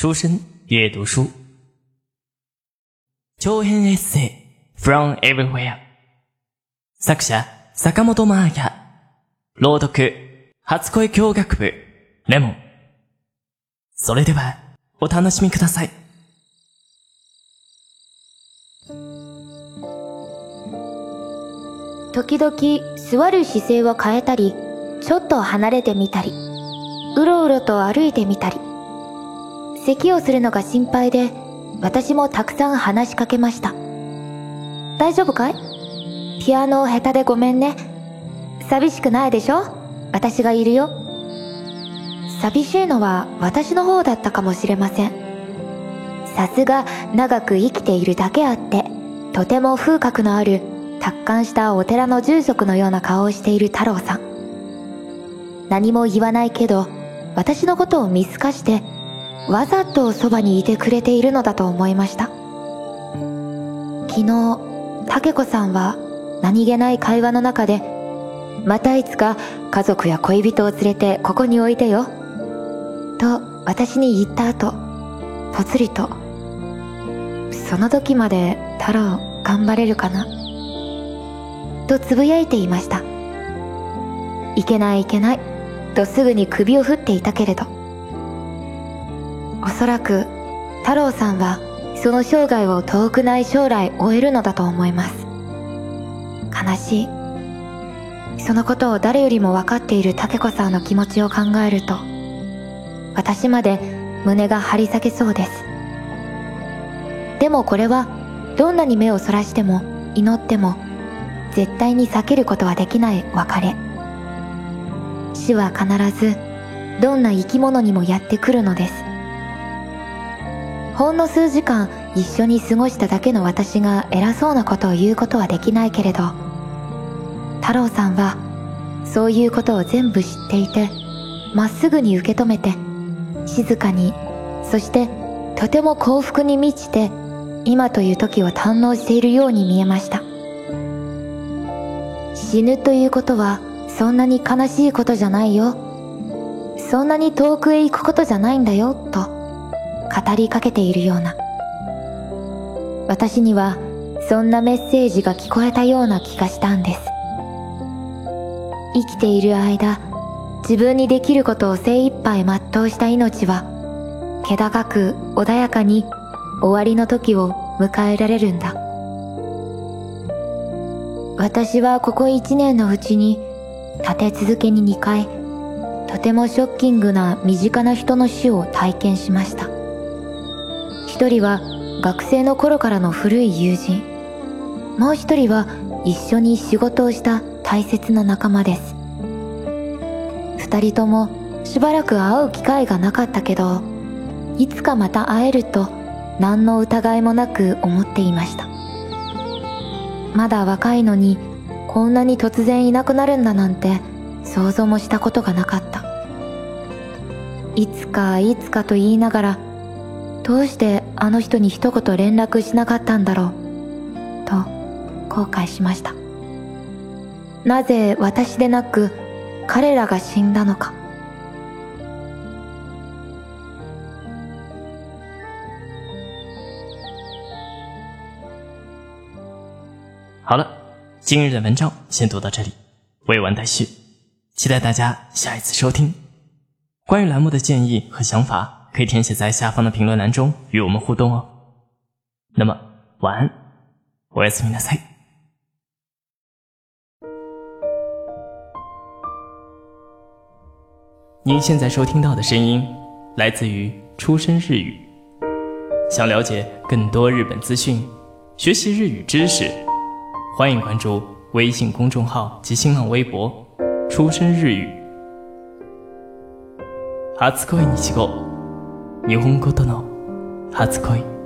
书生阅读书，長編エッセイ。From everywhere 作者坂本真綾朗読初恋教学部。レモ。ンそれではお楽しみください。時々座る姿勢を変えたりちょっと離れてみたりうろうろと歩いてみたり咳をするのが心配で私もたくさん話しかけました。大丈夫かい？ピアノ下手でごめんね。寂しくないでしょ？私がいるよ。寂しいのは私の方だったかもしれません。さすが長く生きているだけあってとても風格のある達観したお寺の住職のような顔をしている太郎さん。何も言わないけど私のことを見透かしてわざとそばにいてくれているのだと思いました。昨日竹子さんは何気ない会話の中でまたいつか家族や恋人を連れてここにおいてよと私に言った後ぽつりとその時まで太郎頑張れるかなとつぶやいていました。いけないいけないとすぐに首を振っていたけれどおそらく太郎さんはその生涯を遠くない将来終えるのだと思います。悲しい。そのことを誰よりも分かっている竹子さんの気持ちを考えると私まで胸が張り裂けそうです。でもこれはどんなに目をそらしても祈っても絶対に避けることはできない別れ。死は必ずどんな生き物にもやってくるのです。ほんの数時間一緒に過ごしただけの私が偉そうなことを言うことはできないけれど太郎さんはそういうことを全部知っていてまっすぐに受け止めて静かにそしてとても幸福に満ちて今という時を堪能しているように見えました。死ぬということはそんなに悲しいことじゃないよ。そんなに遠くへ行くことじゃないんだよと。語りかけているような。私にはそんなメッセージが聞こえたような気がしたんです。生きている間自分にできることを精一杯全うした命は気高く穏やかに終わりの時を迎えられるんだ。私はここ一年のうちに立て続けに2回とてもショッキングな身近な人の死を体験しました。一人は学生の頃からの古い友人。もう一人は一緒に仕事をした大切な仲間です。二人ともしばらく会う機会がなかったけどいつかまた会えると何の疑いもなく思っていました。まだ若いのにこんなに突然いなくなるんだなんて想像もしたことがなかった。いつかいつかと言いながらどうしてあの人に一言連絡しなかったんだろう？と後悔しましたなぜ私でなく彼らが死んだのか好了，今日的文章先读到这里，未完待续，期待大家下一次收听。关于栏目的建议和想法。可以填写在下方的评论栏中与我们互动哦。那么晚安，我是米娜塞。您现在收听到的声音来自于出生日语。想了解更多日本资讯，学习日语知识，欢迎关注微信公众号及新浪微博“出生日语”。初恋にちご。 日本語との初恋。